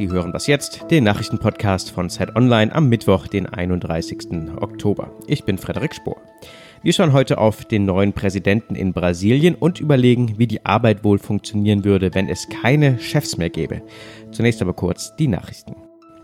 Sie hören was jetzt, den Nachrichtenpodcast von Zeit Online am Mittwoch, den 31. Oktober. Ich bin Frederik Spohr. Wir schauen heute auf den neuen Präsidenten in Brasilien und überlegen, wie die Arbeit wohl funktionieren würde, wenn es keine Chefs mehr gäbe. Zunächst aber kurz die Nachrichten.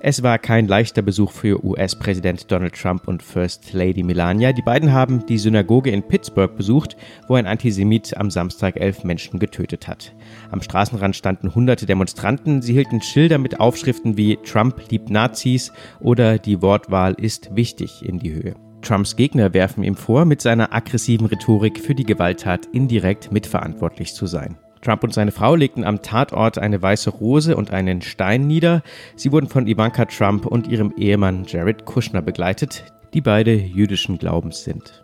Es war kein leichter Besuch für US-Präsident Donald Trump und First Lady Melania. Die beiden haben die Synagoge in Pittsburgh besucht, wo ein Antisemit am Samstag elf Menschen getötet hat. Am Straßenrand standen hunderte Demonstranten. Sie hielten Schilder mit Aufschriften wie Trump liebt Nazis oder die Wortwahl ist wichtig in die Höhe. Trumps Gegner werfen ihm vor, mit seiner aggressiven Rhetorik für die Gewalttat indirekt mitverantwortlich zu sein. Trump und seine Frau legten am Tatort eine weiße Rose und einen Stein nieder. Sie wurden von Ivanka Trump und ihrem Ehemann Jared Kushner begleitet, die beide jüdischen Glaubens sind.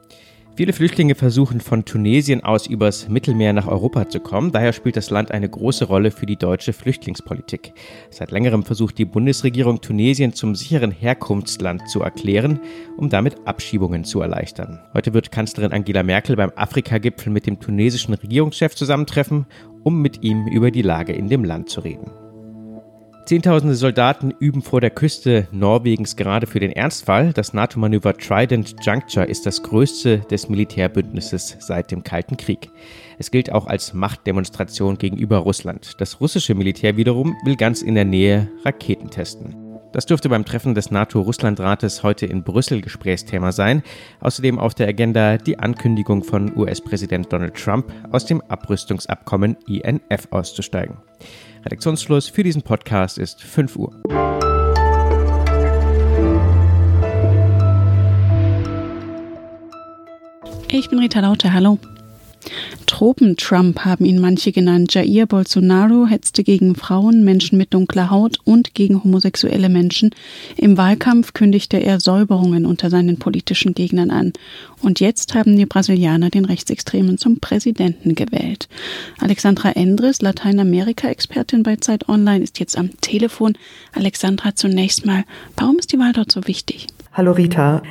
Viele Flüchtlinge versuchen von Tunesien aus übers Mittelmeer nach Europa zu kommen. Daher spielt das Land eine große Rolle für die deutsche Flüchtlingspolitik. Seit längerem versucht die Bundesregierung Tunesien zum sicheren Herkunftsland zu erklären, um damit Abschiebungen zu erleichtern. Heute wird Kanzlerin Angela Merkel beim Afrika-Gipfel mit dem tunesischen Regierungschef zusammentreffen, um mit ihm über die Lage in dem Land zu reden. Zehntausende Soldaten üben vor der Küste Norwegens gerade für den Ernstfall. Das NATO-Manöver Trident Juncture ist das größte des Militärbündnisses seit dem Kalten Krieg. Es gilt auch als Machtdemonstration gegenüber Russland. Das russische Militär wiederum will ganz in der Nähe Raketen testen. Das dürfte beim Treffen des NATO-Russland-Rates heute in Brüssel Gesprächsthema sein. Außerdem auf der Agenda die Ankündigung von US-Präsident Donald Trump, aus dem Abrüstungsabkommen INF auszusteigen. Redaktionsschluss für diesen Podcast ist 5 Uhr. Ich bin Rita Lauter, hallo. Tropen-Trump haben ihn manche genannt. Jair Bolsonaro hetzte gegen Frauen, Menschen mit dunkler Haut und gegen homosexuelle Menschen. Im Wahlkampf kündigte er Säuberungen unter seinen politischen Gegnern an. Und jetzt haben die Brasilianer den Rechtsextremen zum Präsidenten gewählt. Alexandra Endres, Lateinamerika-Expertin bei Zeit Online, ist jetzt am Telefon. Alexandra, zunächst mal, warum ist die Wahl dort so wichtig? Hallo Rita.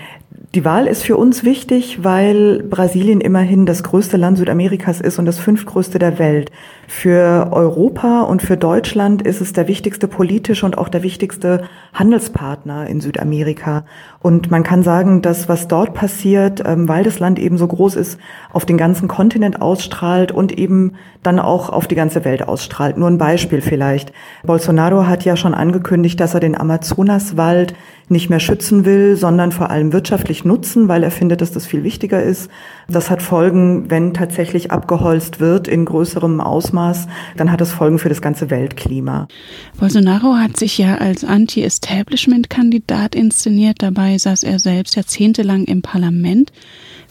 Die Wahl ist für uns wichtig, weil Brasilien immerhin das größte Land Südamerikas ist und das fünftgrößte der Welt. Für Europa und für Deutschland ist es der wichtigste politische und auch der wichtigste Handelspartner in Südamerika. Und man kann sagen, dass was dort passiert, ähm, weil das Land eben so groß ist, auf den ganzen Kontinent ausstrahlt und eben dann auch auf die ganze Welt ausstrahlt. Nur ein Beispiel vielleicht. Bolsonaro hat ja schon angekündigt, dass er den Amazonaswald nicht mehr schützen will, sondern vor allem wirtschaftlich nutzen, weil er findet, dass das viel wichtiger ist. Das hat Folgen, wenn tatsächlich abgeholzt wird in größerem Ausmaß, dann hat das Folgen für das ganze Weltklima. Bolsonaro hat sich ja als Anti-Establishment-Kandidat inszeniert. Dabei saß er selbst jahrzehntelang im Parlament.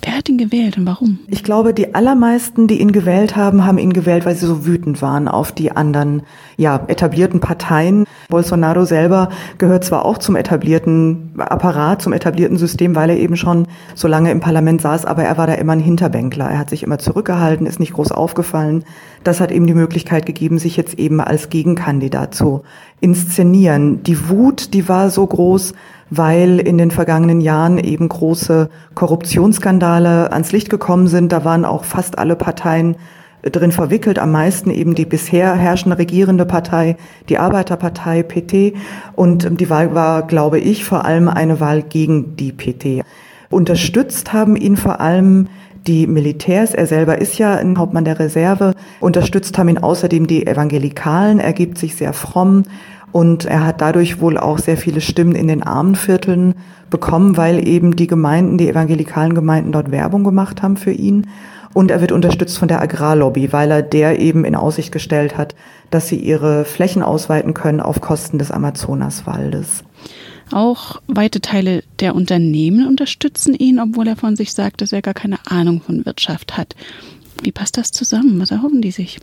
Wer hat ihn gewählt und warum? Ich glaube, die allermeisten, die ihn gewählt haben, haben ihn gewählt, weil sie so wütend waren auf die anderen, ja, etablierten Parteien. Bolsonaro selber gehört zwar auch zum etablierten Apparat, zum etablierten System, weil er eben schon so lange im Parlament saß, aber er war da immer ein Hinterbänkler. Er hat sich immer zurückgehalten, ist nicht groß aufgefallen. Das hat ihm die Möglichkeit gegeben, sich jetzt eben als Gegenkandidat zu inszenieren. Die Wut, die war so groß, weil in den vergangenen Jahren eben große Korruptionsskandale ans Licht gekommen sind. Da waren auch fast alle Parteien drin verwickelt, am meisten eben die bisher herrschende regierende Partei, die Arbeiterpartei PT. Und die Wahl war, glaube ich, vor allem eine Wahl gegen die PT. Unterstützt haben ihn vor allem die Militärs, er selber ist ja ein Hauptmann der Reserve, unterstützt haben ihn außerdem die Evangelikalen, er gibt sich sehr fromm und er hat dadurch wohl auch sehr viele Stimmen in den armen Vierteln bekommen, weil eben die Gemeinden, die evangelikalen Gemeinden dort Werbung gemacht haben für ihn. Und er wird unterstützt von der Agrarlobby, weil er der eben in Aussicht gestellt hat, dass sie ihre Flächen ausweiten können auf Kosten des Amazonaswaldes. Auch weite Teile der Unternehmen unterstützen ihn, obwohl er von sich sagt, dass er gar keine Ahnung von Wirtschaft hat. Wie passt das zusammen? Was erhoffen die sich?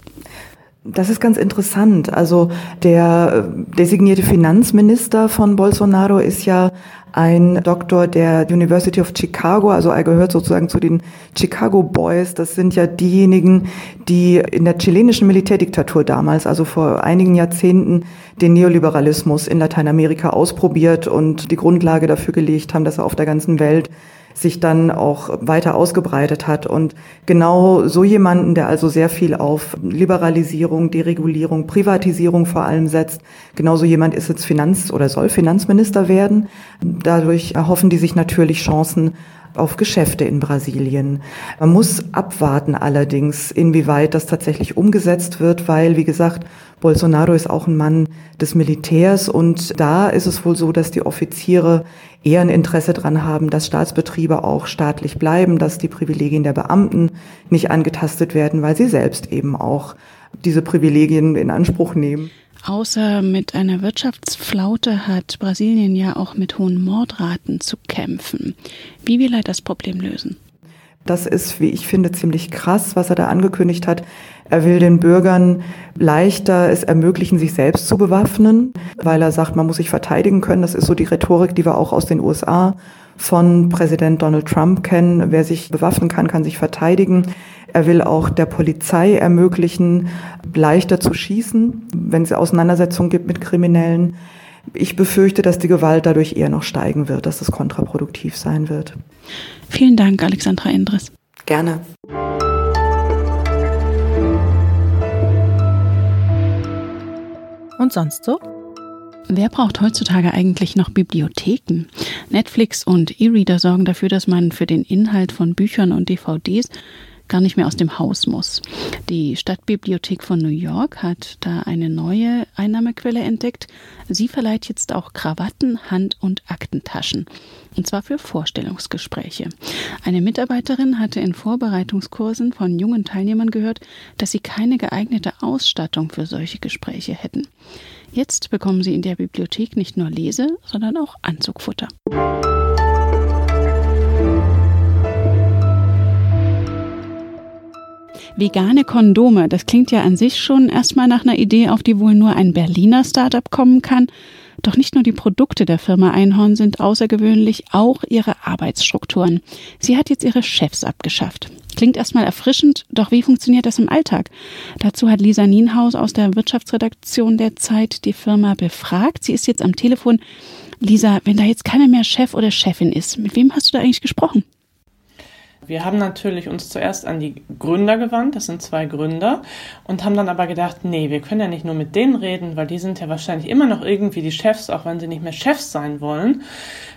Das ist ganz interessant. Also der äh, designierte Finanzminister von Bolsonaro ist ja ein Doktor der University of Chicago, also er gehört sozusagen zu den Chicago Boys. Das sind ja diejenigen, die in der chilenischen Militärdiktatur damals, also vor einigen Jahrzehnten, den Neoliberalismus in Lateinamerika ausprobiert und die Grundlage dafür gelegt haben, dass er auf der ganzen Welt sich dann auch weiter ausgebreitet hat. Und genau so jemanden, der also sehr viel auf Liberalisierung, Deregulierung, Privatisierung vor allem setzt, genauso jemand ist jetzt Finanz- oder soll Finanzminister werden. Dadurch erhoffen die sich natürlich Chancen auf Geschäfte in Brasilien. Man muss abwarten allerdings, inwieweit das tatsächlich umgesetzt wird, weil, wie gesagt, Bolsonaro ist auch ein Mann des Militärs und da ist es wohl so, dass die Offiziere eher ein Interesse dran haben, dass Staatsbetriebe auch staatlich bleiben, dass die Privilegien der Beamten nicht angetastet werden, weil sie selbst eben auch diese Privilegien in Anspruch nehmen. Außer mit einer Wirtschaftsflaute hat Brasilien ja auch mit hohen Mordraten zu kämpfen. Wie will er das Problem lösen? Das ist, wie ich finde, ziemlich krass, was er da angekündigt hat. Er will den Bürgern leichter es ermöglichen, sich selbst zu bewaffnen, weil er sagt, man muss sich verteidigen können. Das ist so die Rhetorik, die wir auch aus den USA von Präsident Donald Trump kennen. Wer sich bewaffnen kann, kann sich verteidigen. Er will auch der Polizei ermöglichen, leichter zu schießen, wenn es Auseinandersetzungen gibt mit Kriminellen. Ich befürchte, dass die Gewalt dadurch eher noch steigen wird, dass es kontraproduktiv sein wird. Vielen Dank, Alexandra Endres. Gerne. Und sonst so? Wer braucht heutzutage eigentlich noch Bibliotheken? Netflix und E-Reader sorgen dafür, dass man für den Inhalt von Büchern und DVDs gar nicht mehr aus dem Haus muss. Die Stadtbibliothek von New York hat da eine neue Einnahmequelle entdeckt. Sie verleiht jetzt auch Krawatten, Hand- und Aktentaschen. Und zwar für Vorstellungsgespräche. Eine Mitarbeiterin hatte in Vorbereitungskursen von jungen Teilnehmern gehört, dass sie keine geeignete Ausstattung für solche Gespräche hätten. Jetzt bekommen sie in der Bibliothek nicht nur Lese, sondern auch Anzugfutter. Vegane Kondome, das klingt ja an sich schon erstmal nach einer Idee, auf die wohl nur ein Berliner Startup kommen kann. Doch nicht nur die Produkte der Firma Einhorn sind außergewöhnlich, auch ihre Arbeitsstrukturen. Sie hat jetzt ihre Chefs abgeschafft. Klingt erstmal erfrischend, doch wie funktioniert das im Alltag? Dazu hat Lisa Nienhaus aus der Wirtschaftsredaktion der Zeit die Firma befragt. Sie ist jetzt am Telefon. Lisa, wenn da jetzt keiner mehr Chef oder Chefin ist, mit wem hast du da eigentlich gesprochen? Wir haben natürlich uns zuerst an die Gründer gewandt, das sind zwei Gründer, und haben dann aber gedacht, nee, wir können ja nicht nur mit denen reden, weil die sind ja wahrscheinlich immer noch irgendwie die Chefs, auch wenn sie nicht mehr Chefs sein wollen.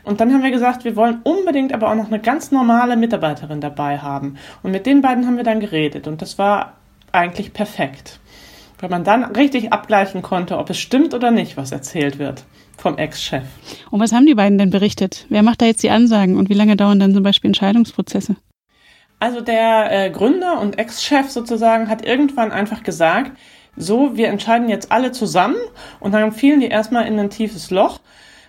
Und dann haben wir gesagt, wir wollen unbedingt aber auch noch eine ganz normale Mitarbeiterin dabei haben. Und mit den beiden haben wir dann geredet und das war eigentlich perfekt, weil man dann richtig abgleichen konnte, ob es stimmt oder nicht, was erzählt wird vom Ex-Chef. Und was haben die beiden denn berichtet? Wer macht da jetzt die Ansagen und wie lange dauern dann zum Beispiel Entscheidungsprozesse? Also der äh, Gründer und Ex-Chef sozusagen hat irgendwann einfach gesagt, so, wir entscheiden jetzt alle zusammen und dann fielen die erstmal in ein tiefes Loch,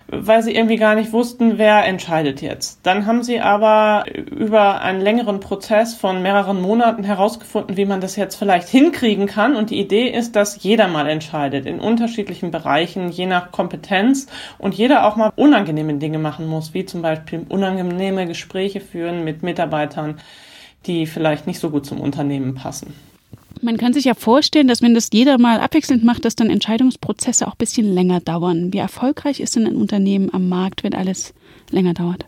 weil sie irgendwie gar nicht wussten, wer entscheidet jetzt. Dann haben sie aber über einen längeren Prozess von mehreren Monaten herausgefunden, wie man das jetzt vielleicht hinkriegen kann. Und die Idee ist, dass jeder mal entscheidet in unterschiedlichen Bereichen, je nach Kompetenz und jeder auch mal unangenehme Dinge machen muss, wie zum Beispiel unangenehme Gespräche führen mit Mitarbeitern die vielleicht nicht so gut zum Unternehmen passen. Man kann sich ja vorstellen, dass wenn das jeder mal abwechselnd macht, dass dann Entscheidungsprozesse auch ein bisschen länger dauern. Wie erfolgreich ist denn ein Unternehmen am Markt, wenn alles länger dauert?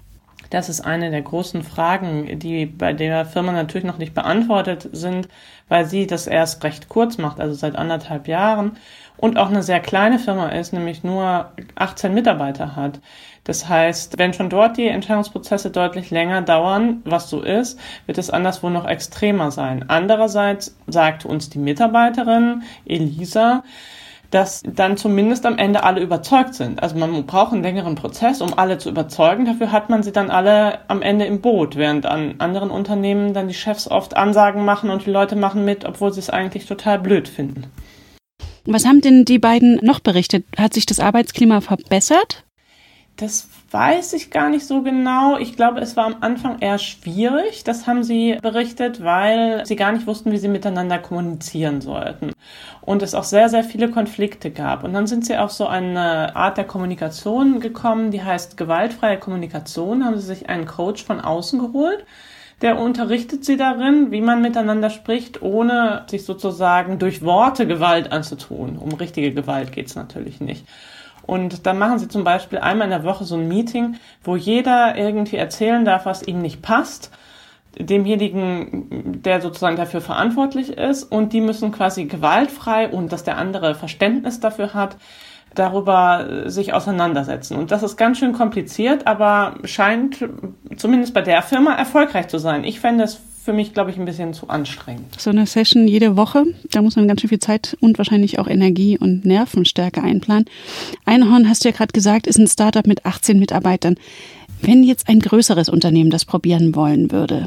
Das ist eine der großen Fragen, die bei der Firma natürlich noch nicht beantwortet sind, weil sie das erst recht kurz macht, also seit anderthalb Jahren und auch eine sehr kleine Firma ist, nämlich nur 18 Mitarbeiter hat. Das heißt, wenn schon dort die Entscheidungsprozesse deutlich länger dauern, was so ist, wird es anderswo noch extremer sein. Andererseits sagt uns die Mitarbeiterin Elisa, dass dann zumindest am Ende alle überzeugt sind. Also man braucht einen längeren Prozess, um alle zu überzeugen. Dafür hat man sie dann alle am Ende im Boot, während an anderen Unternehmen dann die Chefs oft Ansagen machen und die Leute machen mit, obwohl sie es eigentlich total blöd finden. Was haben denn die beiden noch berichtet? Hat sich das Arbeitsklima verbessert? Das weiß ich gar nicht so genau. Ich glaube, es war am Anfang eher schwierig. Das haben sie berichtet, weil sie gar nicht wussten, wie sie miteinander kommunizieren sollten. Und es auch sehr, sehr viele Konflikte gab. Und dann sind sie auf so eine Art der Kommunikation gekommen, die heißt gewaltfreie Kommunikation. Haben sie sich einen Coach von außen geholt. Der unterrichtet sie darin, wie man miteinander spricht, ohne sich sozusagen durch Worte Gewalt anzutun. Um richtige Gewalt geht's natürlich nicht. Und dann machen sie zum Beispiel einmal in der Woche so ein Meeting, wo jeder irgendwie erzählen darf, was ihm nicht passt demjenigen, der sozusagen dafür verantwortlich ist und die müssen quasi gewaltfrei und dass der andere Verständnis dafür hat, darüber sich auseinandersetzen. Und das ist ganz schön kompliziert, aber scheint zumindest bei der Firma erfolgreich zu sein. Ich fände es für mich, glaube ich, ein bisschen zu anstrengend. So eine Session jede Woche, da muss man ganz schön viel Zeit und wahrscheinlich auch Energie und Nervenstärke einplanen. Einhorn, hast du ja gerade gesagt, ist ein Startup mit 18 Mitarbeitern. Wenn jetzt ein größeres Unternehmen das probieren wollen würde,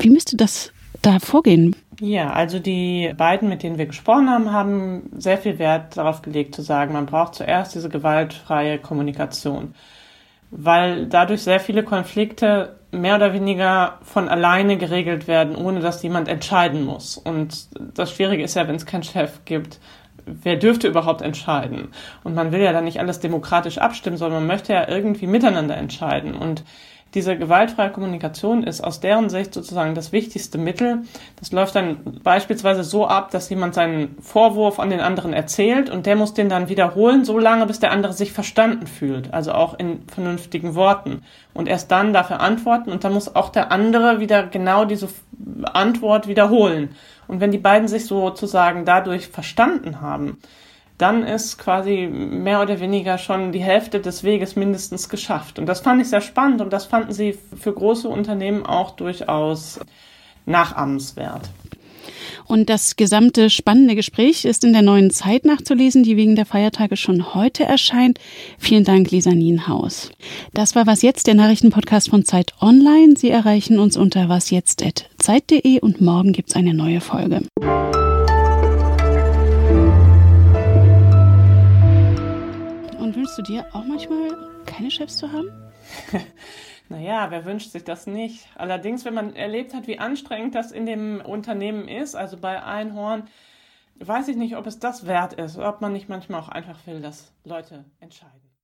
wie müsste das da vorgehen? Ja, also die beiden, mit denen wir gesprochen haben, haben sehr viel Wert darauf gelegt zu sagen, man braucht zuerst diese gewaltfreie Kommunikation, weil dadurch sehr viele Konflikte mehr oder weniger von alleine geregelt werden, ohne dass jemand entscheiden muss. Und das Schwierige ist ja, wenn es keinen Chef gibt, wer dürfte überhaupt entscheiden? Und man will ja dann nicht alles demokratisch abstimmen, sondern man möchte ja irgendwie miteinander entscheiden. Und diese gewaltfreie Kommunikation ist aus deren Sicht sozusagen das wichtigste Mittel. Das läuft dann beispielsweise so ab, dass jemand seinen Vorwurf an den anderen erzählt und der muss den dann wiederholen, so lange, bis der andere sich verstanden fühlt, also auch in vernünftigen Worten. Und erst dann darf er antworten und dann muss auch der andere wieder genau diese Antwort wiederholen. Und wenn die beiden sich sozusagen dadurch verstanden haben, dann ist quasi mehr oder weniger schon die Hälfte des Weges mindestens geschafft. Und das fand ich sehr spannend und das fanden sie für große Unternehmen auch durchaus nachahmenswert. Und das gesamte spannende Gespräch ist in der neuen Zeit nachzulesen, die wegen der Feiertage schon heute erscheint. Vielen Dank, Lisa Nienhaus. Das war Was Jetzt, der Nachrichtenpodcast von Zeit Online. Sie erreichen uns unter wasjetzt.zeit.de und morgen gibt's eine neue Folge. Und wünschst du dir auch manchmal keine Chefs zu haben? Naja, wer wünscht sich das nicht? Allerdings, wenn man erlebt hat, wie anstrengend das in dem Unternehmen ist, also bei Einhorn, weiß ich nicht, ob es das wert ist, ob man nicht manchmal auch einfach will, dass Leute entscheiden.